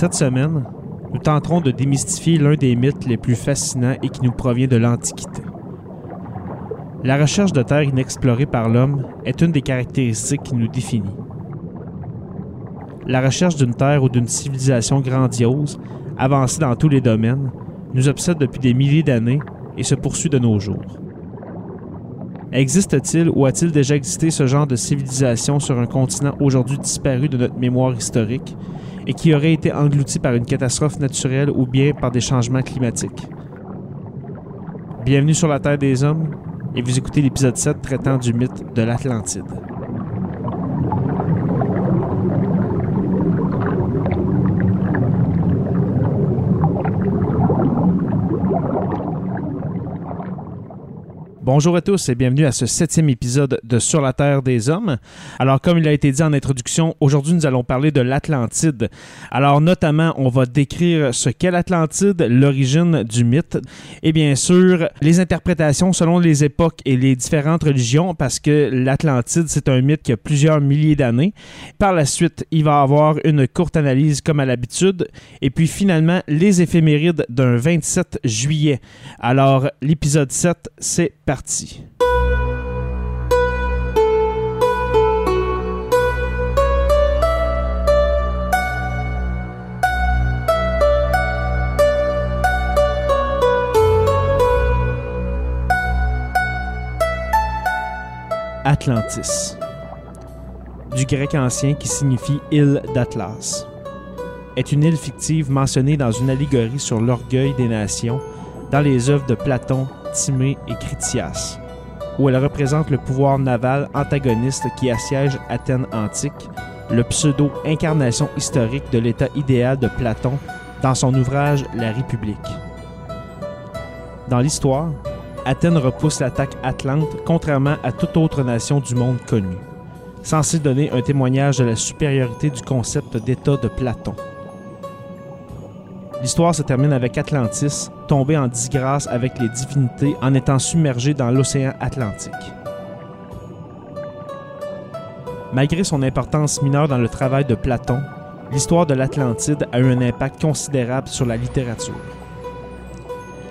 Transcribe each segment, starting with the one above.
Cette semaine, nous tenterons de démystifier l'un des mythes les plus fascinants et qui nous provient de l'Antiquité. La recherche de terres inexplorées par l'homme est une des caractéristiques qui nous définit. La recherche d'une terre ou d'une civilisation grandiose, avancée dans tous les domaines, nous obsède depuis des milliers d'années et se poursuit de nos jours. Existe-t-il ou a-t-il déjà existé ce genre de civilisation sur un continent aujourd'hui disparu de notre mémoire historique et qui aurait été englouti par une catastrophe naturelle ou bien par des changements climatiques? Bienvenue sur la Terre des Hommes et vous écoutez l'épisode 7 traitant du mythe de l'Atlantide. Bonjour à tous et bienvenue à ce septième épisode de Sur la Terre des Hommes. Alors, comme il a été dit en introduction, aujourd'hui nous allons parler de l'Atlantide. Alors, notamment, on va décrire ce qu'est l'Atlantide, l'origine du mythe et bien sûr les interprétations selon les époques et les différentes religions parce que l'Atlantide, c'est un mythe qui a plusieurs milliers d'années. Par la suite, il va avoir une courte analyse comme à l'habitude et puis finalement les éphémérides d'un 27 juillet. Alors, l'épisode 7, c'est parti. Atlantis, du grec ancien qui signifie île d'Atlas, est une île fictive mentionnée dans une allégorie sur l'orgueil des nations dans les œuvres de Platon, Timée et Critias, où elle représente le pouvoir naval antagoniste qui assiège Athènes antique, le pseudo-incarnation historique de l'état idéal de Platon dans son ouvrage La République. Dans l'histoire, Athènes repousse l'attaque atlante contrairement à toute autre nation du monde connue, censé donner un témoignage de la supériorité du concept d'État de Platon. L'histoire se termine avec Atlantis, tombé en disgrâce avec les divinités en étant submergé dans l'océan Atlantique. Malgré son importance mineure dans le travail de Platon, l'histoire de l'Atlantide a eu un impact considérable sur la littérature.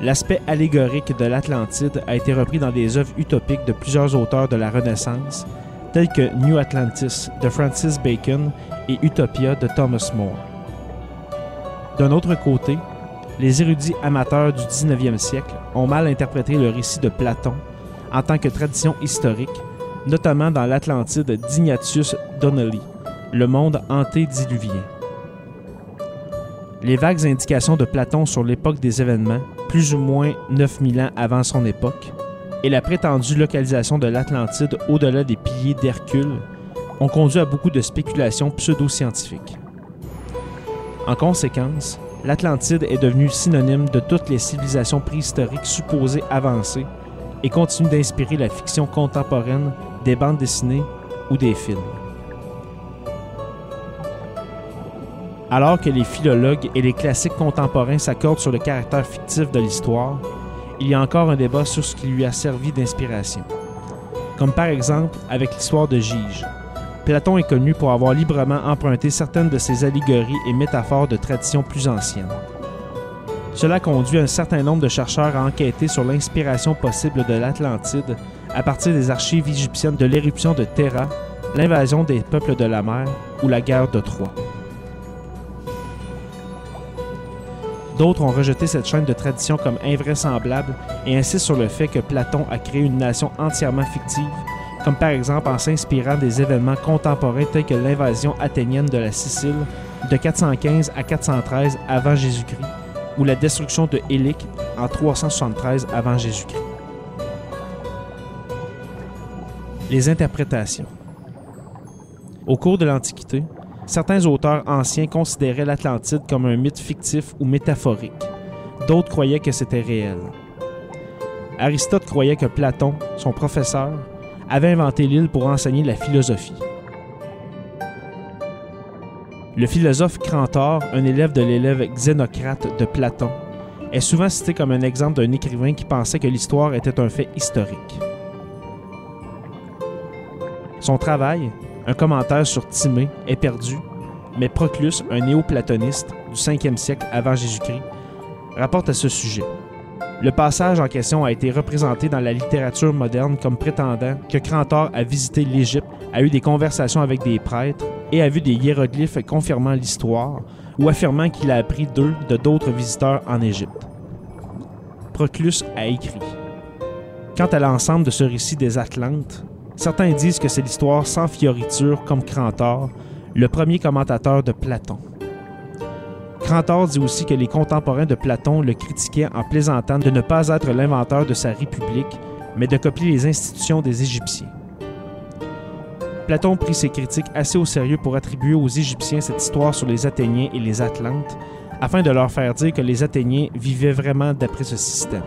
L'aspect allégorique de l'Atlantide a été repris dans des œuvres utopiques de plusieurs auteurs de la Renaissance, tels que New Atlantis de Francis Bacon et Utopia de Thomas More. D'un autre côté, les érudits amateurs du 19e siècle ont mal interprété le récit de Platon en tant que tradition historique, notamment dans l'Atlantide d'Ignatius Donnelly, le monde antédiluvien. Les vagues indications de Platon sur l'époque des événements, plus ou moins 9000 ans avant son époque, et la prétendue localisation de l'Atlantide au-delà des piliers d'Hercule ont conduit à beaucoup de spéculations pseudo-scientifiques. En conséquence, l'Atlantide est devenue synonyme de toutes les civilisations préhistoriques supposées avancées et continue d'inspirer la fiction contemporaine des bandes dessinées ou des films. Alors que les philologues et les classiques contemporains s'accordent sur le caractère fictif de l'histoire, il y a encore un débat sur ce qui lui a servi d'inspiration. Comme par exemple avec l'histoire de Gige, Platon est connu pour avoir librement emprunté certaines de ses allégories et métaphores de traditions plus anciennes. Cela conduit un certain nombre de chercheurs à enquêter sur l'inspiration possible de l'Atlantide à partir des archives égyptiennes de l'éruption de Terra, l'invasion des peuples de la mer ou la guerre de Troie. D'autres ont rejeté cette chaîne de traditions comme invraisemblable et insistent sur le fait que Platon a créé une nation entièrement fictive comme par exemple en s'inspirant des événements contemporains tels que l'invasion athénienne de la Sicile de 415 à 413 avant Jésus-Christ ou la destruction de Élique en 373 avant Jésus-Christ. Les interprétations. Au cours de l'Antiquité, certains auteurs anciens considéraient l'Atlantide comme un mythe fictif ou métaphorique. D'autres croyaient que c'était réel. Aristote croyait que Platon, son professeur, avait inventé l'île pour enseigner la philosophie. Le philosophe Crantor, un élève de l'élève Xénocrate de Platon, est souvent cité comme un exemple d'un écrivain qui pensait que l'histoire était un fait historique. Son travail, un commentaire sur Timée, est perdu, mais Proclus, un néo-platoniste, du 5e siècle avant Jésus-Christ, rapporte à ce sujet. Le passage en question a été représenté dans la littérature moderne comme prétendant que Crantor a visité l'Égypte, a eu des conversations avec des prêtres et a vu des hiéroglyphes confirmant l'histoire ou affirmant qu'il a appris d'eux de d'autres visiteurs en Égypte. Proclus a écrit Quant à l'ensemble de ce récit des Atlantes, certains disent que c'est l'histoire sans fioriture comme Crantor, le premier commentateur de Platon. Crantor dit aussi que les contemporains de Platon le critiquaient en plaisantant de ne pas être l'inventeur de sa république, mais de copier les institutions des Égyptiens. Platon prit ses critiques assez au sérieux pour attribuer aux Égyptiens cette histoire sur les Athéniens et les Atlantes, afin de leur faire dire que les Athéniens vivaient vraiment d'après ce système.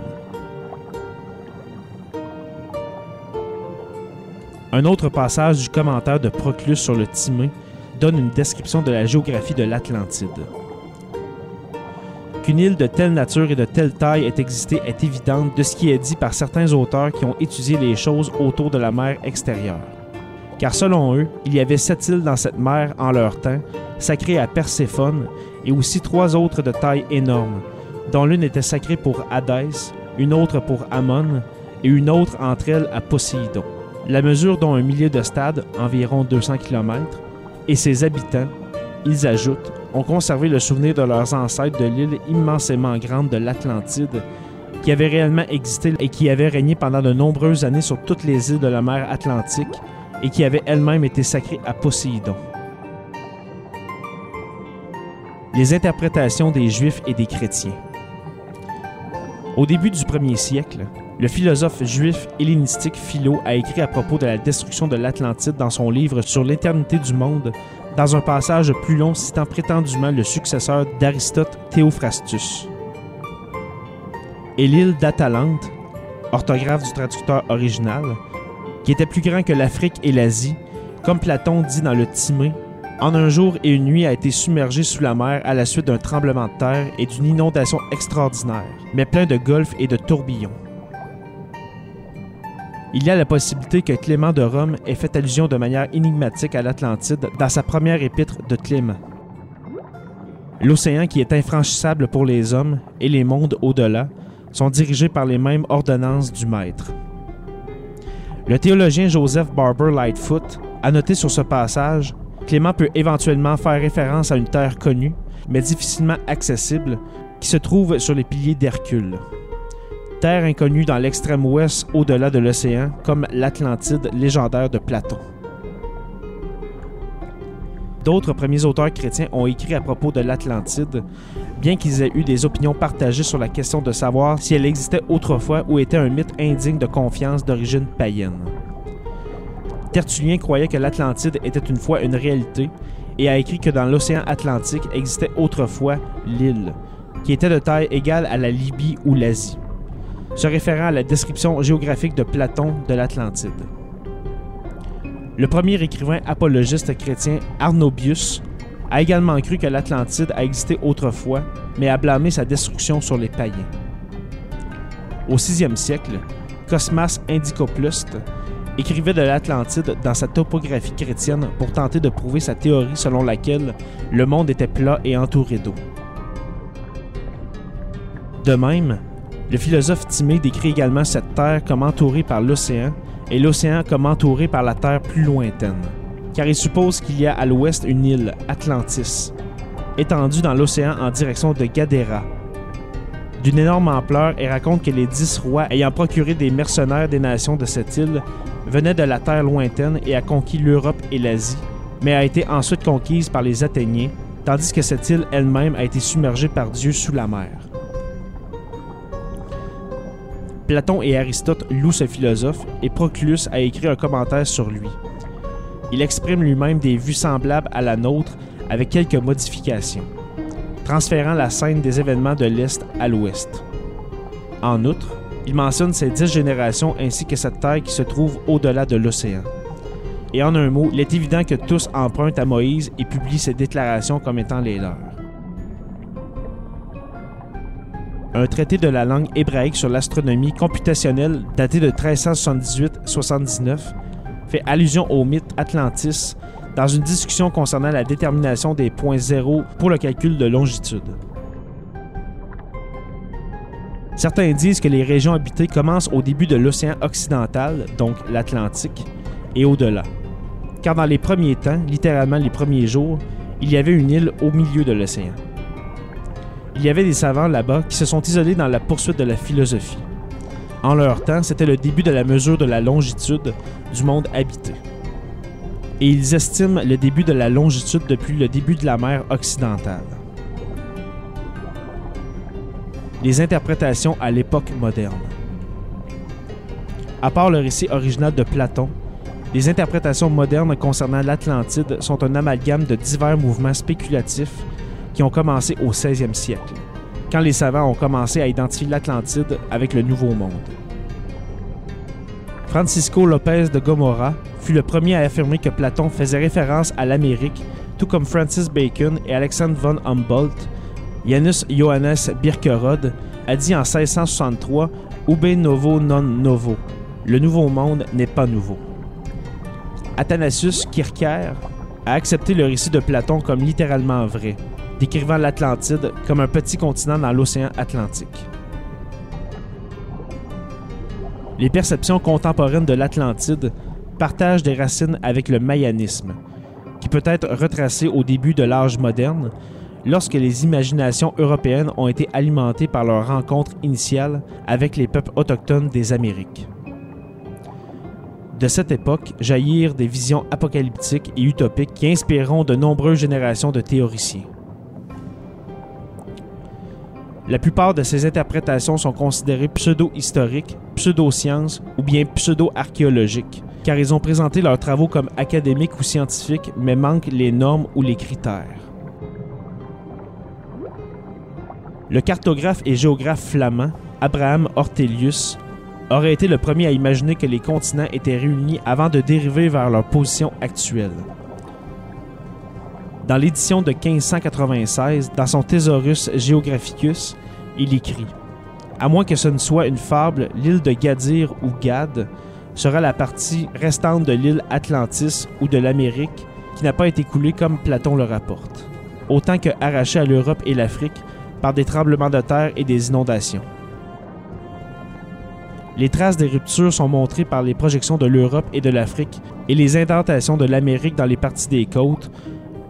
Un autre passage du commentaire de Proclus sur le Timée donne une description de la géographie de l'Atlantide. Qu'une île de telle nature et de telle taille ait existé est évidente de ce qui est dit par certains auteurs qui ont étudié les choses autour de la mer extérieure. Car selon eux, il y avait sept îles dans cette mer en leur temps, sacrées à Perséphone, et aussi trois autres de taille énorme, dont l'une était sacrée pour Hadès, une autre pour Ammon, et une autre entre elles à Poséidon. La mesure dont un millier de stades, environ 200 km, et ses habitants, ils ajoutent, ont conservé le souvenir de leurs ancêtres de l'île immensément grande de l'Atlantide, qui avait réellement existé et qui avait régné pendant de nombreuses années sur toutes les îles de la mer Atlantique, et qui avait elle-même été sacrée à Poséidon. Les interprétations des Juifs et des chrétiens. Au début du premier siècle, le philosophe juif hellénistique Philo a écrit à propos de la destruction de l'Atlantide dans son livre Sur l'éternité du monde, dans un passage plus long citant prétendument le successeur d'Aristote Théophrastus. Et l'île d'Atalante, orthographe du traducteur original, qui était plus grand que l'Afrique et l'Asie, comme Platon dit dans le Timée, en un jour et une nuit a été submergé sous la mer à la suite d'un tremblement de terre et d'une inondation extraordinaire, mais plein de golfes et de tourbillons. Il y a la possibilité que Clément de Rome ait fait allusion de manière énigmatique à l'Atlantide dans sa première épître de Clément. L'océan qui est infranchissable pour les hommes et les mondes au-delà sont dirigés par les mêmes ordonnances du Maître. Le théologien Joseph Barber Lightfoot a noté sur ce passage Clément peut éventuellement faire référence à une terre connue, mais difficilement accessible, qui se trouve sur les piliers d'Hercule. Terre inconnue dans l'extrême ouest au-delà de l'océan, comme l'Atlantide légendaire de Platon. D'autres premiers auteurs chrétiens ont écrit à propos de l'Atlantide, bien qu'ils aient eu des opinions partagées sur la question de savoir si elle existait autrefois ou était un mythe indigne de confiance d'origine païenne. Tertullien croyait que l'Atlantide était une fois une réalité et a écrit que dans l'océan Atlantique existait autrefois l'île, qui était de taille égale à la Libye ou l'Asie, se référant à la description géographique de Platon de l'Atlantide. Le premier écrivain apologiste chrétien Arnobius a également cru que l'Atlantide a existé autrefois, mais a blâmé sa destruction sur les païens. Au VIe siècle, Cosmas Indicopluste écrivait de l'Atlantide dans sa topographie chrétienne pour tenter de prouver sa théorie selon laquelle le monde était plat et entouré d'eau. De même, le philosophe Timée décrit également cette terre comme entourée par l'océan et l'océan comme entouré par la terre plus lointaine, car il suppose qu'il y a à l'ouest une île, Atlantis, étendue dans l'océan en direction de Gadera, d'une énorme ampleur et raconte que les dix rois ayant procuré des mercenaires des nations de cette île venait de la terre lointaine et a conquis l'Europe et l'Asie, mais a été ensuite conquise par les Athéniens, tandis que cette île elle-même a été submergée par Dieu sous la mer. Platon et Aristote louent ce philosophe et Proclus a écrit un commentaire sur lui. Il exprime lui-même des vues semblables à la nôtre avec quelques modifications, transférant la scène des événements de l'Est à l'Ouest. En outre, il mentionne ces dix générations ainsi que cette terre qui se trouve au-delà de l'océan. Et en un mot, il est évident que tous empruntent à Moïse et publient ces déclarations comme étant les leurs. Un traité de la langue hébraïque sur l'astronomie computationnelle daté de 1378-79 fait allusion au mythe Atlantis dans une discussion concernant la détermination des points zéro pour le calcul de longitude. Certains disent que les régions habitées commencent au début de l'océan occidental, donc l'Atlantique, et au-delà. Car dans les premiers temps, littéralement les premiers jours, il y avait une île au milieu de l'océan. Il y avait des savants là-bas qui se sont isolés dans la poursuite de la philosophie. En leur temps, c'était le début de la mesure de la longitude du monde habité. Et ils estiment le début de la longitude depuis le début de la mer occidentale. Les interprétations à l'époque moderne. À part le récit original de Platon, les interprétations modernes concernant l'Atlantide sont un amalgame de divers mouvements spéculatifs qui ont commencé au 16e siècle, quand les savants ont commencé à identifier l'Atlantide avec le Nouveau Monde. Francisco Lopez de Gomorra fut le premier à affirmer que Platon faisait référence à l'Amérique, tout comme Francis Bacon et Alexander von Humboldt. Janus Johannes Birkerod a dit en 1663 Ube novo non novo. Le Nouveau Monde n'est pas nouveau. Athanasius Kircher a accepté le récit de Platon comme littéralement vrai, décrivant l'Atlantide comme un petit continent dans l'océan Atlantique. Les perceptions contemporaines de l'Atlantide partagent des racines avec le mayanisme, qui peut être retracé au début de l'âge moderne, lorsque les imaginations européennes ont été alimentées par leur rencontre initiale avec les peuples autochtones des Amériques. De cette époque jaillirent des visions apocalyptiques et utopiques qui inspireront de nombreuses générations de théoriciens. La plupart de ces interprétations sont considérées pseudo-historiques, pseudo-sciences ou bien pseudo-archéologiques, car ils ont présenté leurs travaux comme académiques ou scientifiques, mais manquent les normes ou les critères. Le cartographe et géographe flamand Abraham Ortelius aurait été le premier à imaginer que les continents étaient réunis avant de dériver vers leur position actuelle. Dans l'édition de 1596, dans son Thesaurus Geographicus, il écrit À moins que ce ne soit une fable, l'île de Gadir ou Gad sera la partie restante de l'île Atlantis ou de l'Amérique qui n'a pas été coulée comme Platon le rapporte, autant que arrachée à l'Europe et l'Afrique par des tremblements de terre et des inondations. Les traces des ruptures sont montrées par les projections de l'Europe et de l'Afrique et les indentations de l'Amérique dans les parties des côtes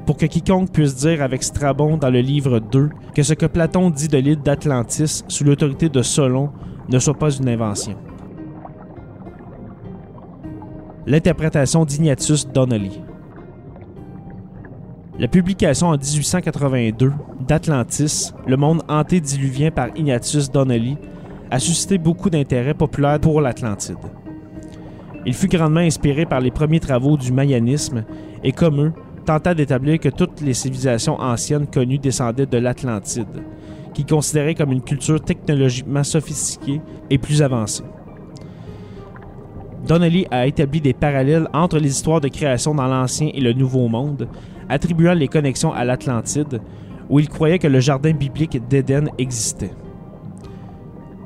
pour que quiconque puisse dire avec Strabon dans le livre 2 que ce que Platon dit de l'île d'Atlantis sous l'autorité de Solon ne soit pas une invention. L'interprétation d'Ignatius Donnelly. La publication en 1882 d'Atlantis, le monde antédiluvien par Ignatius Donnelly, a suscité beaucoup d'intérêt populaire pour l'Atlantide. Il fut grandement inspiré par les premiers travaux du mayanisme et, comme eux, tenta d'établir que toutes les civilisations anciennes connues descendaient de l'Atlantide, qui considérait comme une culture technologiquement sophistiquée et plus avancée. Donnelly a établi des parallèles entre les histoires de création dans l'Ancien et le Nouveau Monde, attribuant les connexions à l'Atlantide, où il croyait que le jardin biblique d'Éden existait.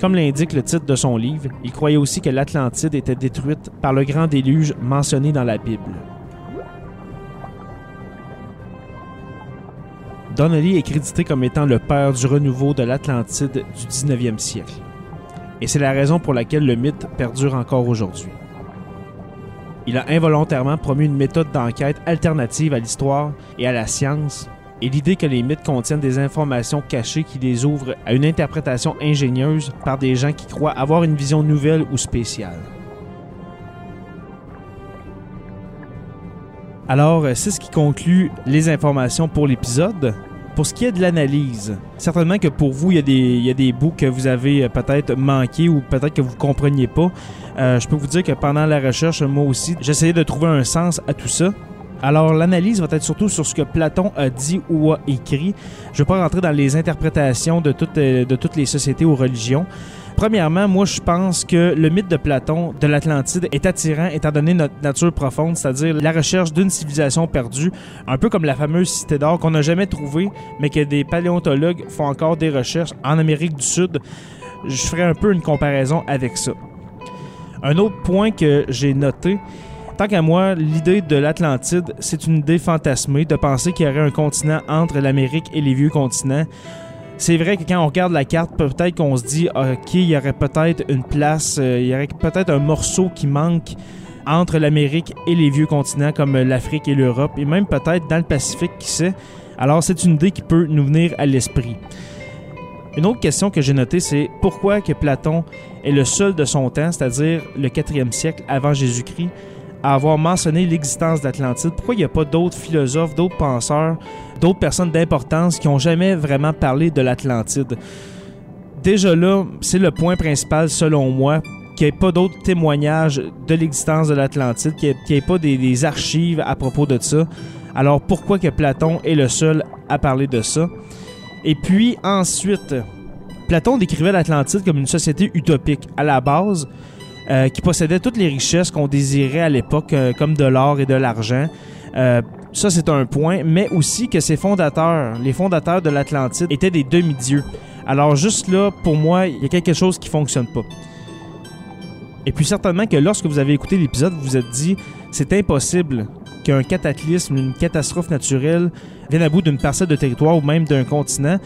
Comme l'indique le titre de son livre, il croyait aussi que l'Atlantide était détruite par le grand déluge mentionné dans la Bible. Donnelly est crédité comme étant le père du renouveau de l'Atlantide du 19e siècle. Et c'est la raison pour laquelle le mythe perdure encore aujourd'hui. Il a involontairement promu une méthode d'enquête alternative à l'histoire et à la science et l'idée que les mythes contiennent des informations cachées qui les ouvrent à une interprétation ingénieuse par des gens qui croient avoir une vision nouvelle ou spéciale. Alors, euh, c'est ce qui conclut les informations pour l'épisode. Pour ce qui est de l'analyse, certainement que pour vous, il y, a des, bouts que vous avez euh, peut-être manqués ou peut-être que vous ne compreniez pas. Euh, je peux vous dire que pendant la recherche, moi aussi, j'essayais de trouver un sens à tout ça. Alors, l'analyse va être surtout sur ce que Platon a dit ou a écrit. Je ne vais pas rentrer dans les interprétations de toutes les sociétés ou religions. Premièrement, moi, je pense que le mythe de Platon de l'Atlantide est attirant étant donné notre nature profonde, c'est-à-dire la recherche d'une civilisation perdue, un peu comme la fameuse cité d'or qu'on n'a jamais trouvée, mais que des paléontologues font encore des recherches en Amérique du Sud. Je ferai un peu une comparaison avec ça. Un autre point que j'ai noté, Tant qu'à moi, l'idée de l'Atlantide, c'est une idée fantasmée de penser qu'il y aurait un continent entre l'Amérique et les vieux continents. C'est vrai que quand on regarde la carte, peut-être qu'on se dit, OK, il y aurait peut-être une place, euh, il y aurait peut-être un morceau qui manque entre l'Amérique et les vieux continents comme l'Afrique et l'Europe, et même peut-être dans le Pacifique, qui sait. Alors c'est une idée qui peut nous venir à l'esprit. Une autre question que j'ai notée, c'est pourquoi que Platon est le seul de son temps, c'est-à-dire le 4e siècle avant Jésus-Christ, avoir mentionné l'existence d'Atlantide. Pourquoi il n'y a pas d'autres philosophes, d'autres penseurs, d'autres personnes d'importance qui n'ont jamais vraiment parlé de l'Atlantide? Déjà là, c'est le point principal selon moi qu'il n'y ait pas d'autres témoignages de l'existence de l'Atlantide, qu'il n'y ait, pas des, archives à propos de ça. Alors pourquoi que Platon est le seul à parler de ça? Et puis ensuite, Platon décrivait l'Atlantide comme une société utopique. À la base, euh, qui possédait toutes les richesses qu'on désirait à l'époque, euh, comme de l'or et de l'argent. Euh, ça, c'est un point, mais aussi que ses fondateurs, les fondateurs de l'Atlantide, étaient des demi-dieux. Alors juste là, pour moi, il y a quelque chose qui fonctionne pas. Et puis certainement que lorsque vous avez écouté l'épisode, vous vous êtes dit, c'est impossible qu'un cataclysme, une catastrophe naturelle vienne à bout d'une parcelle de territoire ou même d'un continent.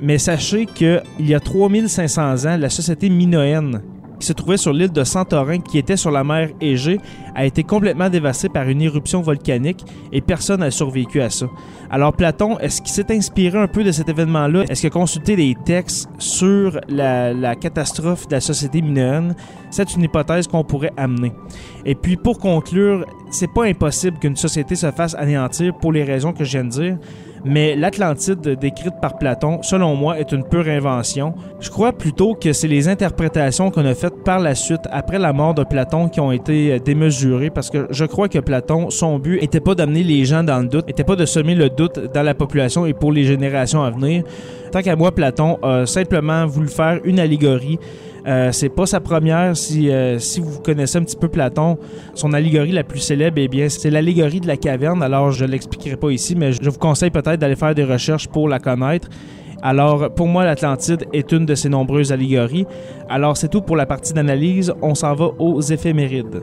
Mais sachez qu'il y a 3500 ans, la société minoenne qui se trouvait sur l'île de Santorin, qui était sur la mer Égée, a été complètement dévastée par une éruption volcanique et personne n'a survécu à ça. Alors Platon, est-ce qu'il s'est inspiré un peu de cet événement-là? Est-ce qu'il a consulté des textes sur la, catastrophe de la société minoenne? C'est une hypothèse qu'on pourrait amener. Et puis pour conclure, c'est pas impossible qu'une société se fasse anéantir pour les raisons que je viens de dire, mais l'Atlantide décrite par Platon, selon moi, est une pure invention. Je crois plutôt que c'est les interprétations qu'on a faites par la suite, après la mort de Platon, qui ont été euh, parce que je crois que Platon, son but n'était pas d'amener les gens dans le doute, n'était pas de semer le doute dans la population et pour les générations à venir. Tant qu'à moi, Platon a simplement voulu faire une allégorie euh, c'est pas sa première. Si, euh, vous connaissez un petit peu Platon, son allégorie la plus célèbre, eh bien, c'est l'allégorie de la caverne. Alors, je l'expliquerai pas ici, mais je vous conseille peut-être d'aller faire des recherches pour la connaître. Alors, pour moi, l'Atlantide est une de ces nombreuses allégories. Alors, c'est tout pour la partie d'analyse. On s'en va aux éphémérides.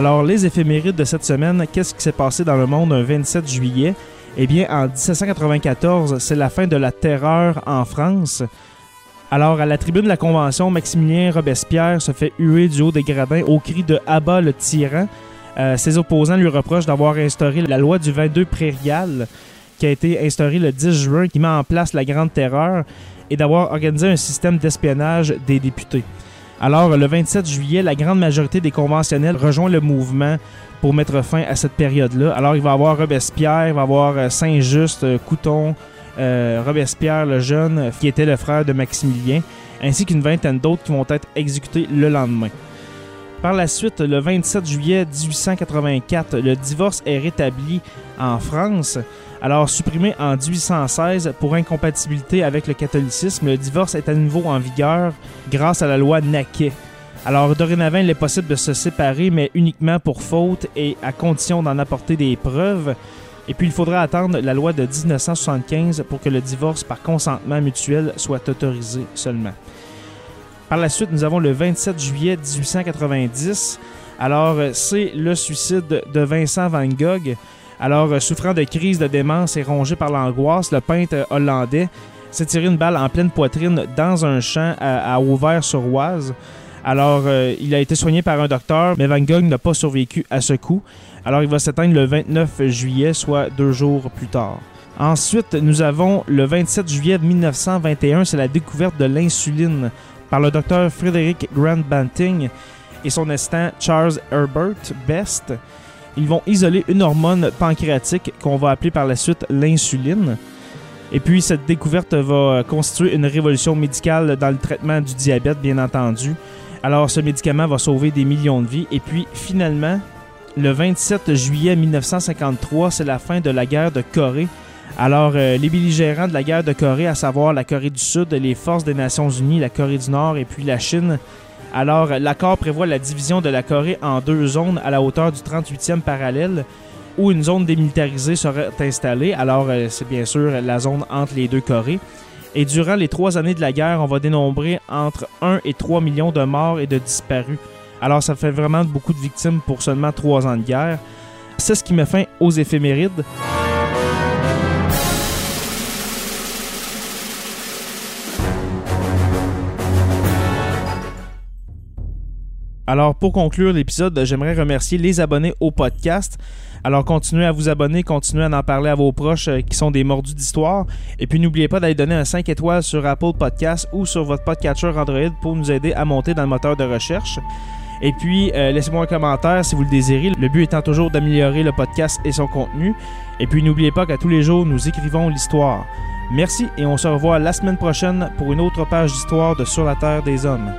Alors, les éphémérides de cette semaine, qu'est-ce qui s'est passé dans le monde un 27 juillet? Eh bien, en 1794, c'est la fin de la terreur en France. Alors, à la tribune de la Convention, Maximilien Robespierre se fait huer du haut des gradins au cri de Abat le tyran. Euh, ses opposants lui reprochent d'avoir instauré la loi du 22 prairial, qui a été instaurée le 10 juin, qui met en place la Grande Terreur, et d'avoir organisé un système d'espionnage des députés. Alors, le 27 juillet, la grande majorité des conventionnels rejoint le mouvement pour mettre fin à cette période-là. Alors, il va y avoir Robespierre, il va y avoir euh, Saint-Just, euh, Couton, euh, Robespierre le jeune, qui était le frère de Maximilien, ainsi qu'une vingtaine d'autres qui vont être exécutés le lendemain. Par la suite, le 27 juillet 1884, le divorce est rétabli en France. Alors, supprimé en 1816 pour incompatibilité avec le catholicisme, le divorce est à nouveau en vigueur grâce à la loi Naquet. Alors, dorénavant, il est possible de se séparer, mais uniquement pour faute et à condition d'en apporter des preuves. Et puis, il faudra attendre la loi de 1975 pour que le divorce par consentement mutuel soit autorisé seulement. Par la suite, nous avons le 27 juillet 1890. Alors, c'est le suicide de Vincent Van Gogh. Alors, euh, souffrant de crise de démence et rongé par l'angoisse, le peintre hollandais s'est tiré une balle en pleine poitrine dans un champ à, Auvers-sur-Oise. Alors, euh, il a été soigné par un docteur, mais Van Gogh n'a pas survécu à ce coup. Alors, il va s'éteindre le 29 juillet, soit deux jours plus tard. Ensuite, nous avons le 27 juillet 1921, c'est la découverte de l'insuline par le docteur Frédéric Grant Banting et son assistant Charles Herbert Best ils vont isoler une hormone pancréatique qu'on va appeler par la suite l'insuline. Et puis, cette découverte va constituer une révolution médicale dans le traitement du diabète, bien entendu. Alors, ce médicament va sauver des millions de vies. Et puis, finalement, le 27 juillet 1953, c'est la fin de la guerre de Corée. Alors, euh, les belligérants de la guerre de Corée, à savoir la Corée du Sud, les forces des Nations Unies, la Corée du Nord et puis la Chine, alors l'accord prévoit la division de la Corée en deux zones à la hauteur du 38e parallèle où une zone démilitarisée serait installée. Alors, euh, c'est bien sûr la zone entre les deux Corées. Et durant les trois années de la guerre, on va dénombrer entre 1 et 3 millions de morts et de disparus. Alors, ça fait vraiment beaucoup de victimes pour seulement trois ans de guerre. C'est ce qui met fin aux éphémérides. Alors, pour conclure l'épisode, j'aimerais remercier les abonnés au podcast. Alors, continuez à vous abonner, continuez à en parler à vos proches euh, qui sont des mordus d'histoire. Et puis, n'oubliez pas d'aller donner un 5 étoiles sur Apple Podcast ou sur votre podcatcher Android pour nous aider à monter dans le moteur de recherche. Et puis, euh, laissez-moi un commentaire si vous le désirez. Le but étant toujours d'améliorer le podcast et son contenu. Et puis, n'oubliez pas qu'à tous les jours, nous écrivons l'histoire. Merci et on se revoit la semaine prochaine pour une autre page d'histoire de Sur la Terre des Hommes.